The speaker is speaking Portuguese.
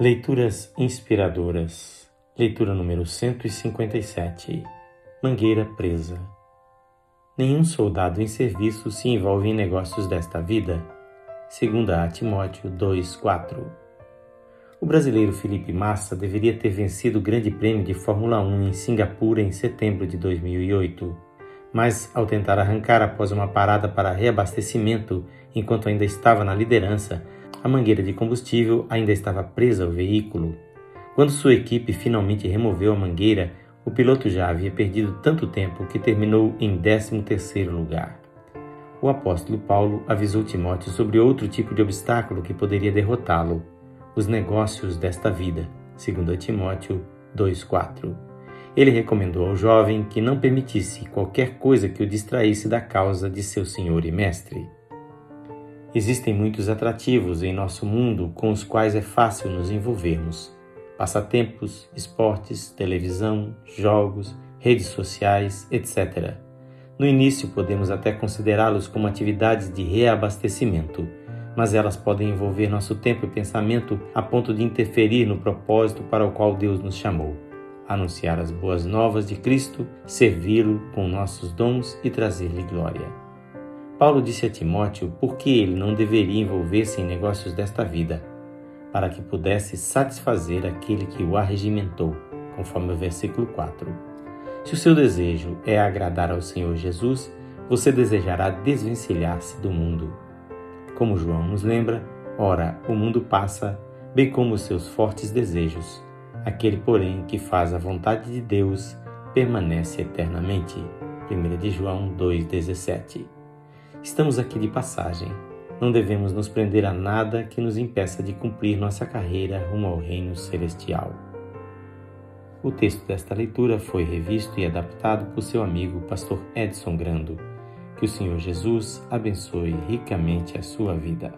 Leituras inspiradoras. Leitura número 157. Mangueira presa. Nenhum soldado em serviço se envolve em negócios desta vida. Segunda a Timóteo 2:4. O brasileiro Felipe Massa deveria ter vencido o Grande Prêmio de Fórmula 1 em Singapura em setembro de 2008, mas ao tentar arrancar após uma parada para reabastecimento enquanto ainda estava na liderança, a mangueira de combustível ainda estava presa ao veículo. Quando sua equipe finalmente removeu a mangueira, o piloto já havia perdido tanto tempo que terminou em 13º lugar. O apóstolo Paulo avisou Timóteo sobre outro tipo de obstáculo que poderia derrotá-lo, os negócios desta vida, segundo Timóteo 2:4. Ele recomendou ao jovem que não permitisse qualquer coisa que o distraísse da causa de seu senhor e mestre. Existem muitos atrativos em nosso mundo com os quais é fácil nos envolvermos: passatempos, esportes, televisão, jogos, redes sociais, etc. No início, podemos até considerá-los como atividades de reabastecimento, mas elas podem envolver nosso tempo e pensamento a ponto de interferir no propósito para o qual Deus nos chamou anunciar as boas novas de Cristo, servi-lo com nossos dons e trazer-lhe glória. Paulo disse a Timóteo por que ele não deveria envolver-se em negócios desta vida, para que pudesse satisfazer aquele que o arregimentou, conforme o versículo 4. Se o seu desejo é agradar ao Senhor Jesus, você desejará desvencilhar-se do mundo. Como João nos lembra, ora, o mundo passa, bem como os seus fortes desejos. Aquele, porém, que faz a vontade de Deus permanece eternamente. 1 de João 2,17 Estamos aqui de passagem. Não devemos nos prender a nada que nos impeça de cumprir nossa carreira rumo ao reino celestial. O texto desta leitura foi revisto e adaptado por seu amigo pastor Edson Grando. Que o Senhor Jesus abençoe ricamente a sua vida.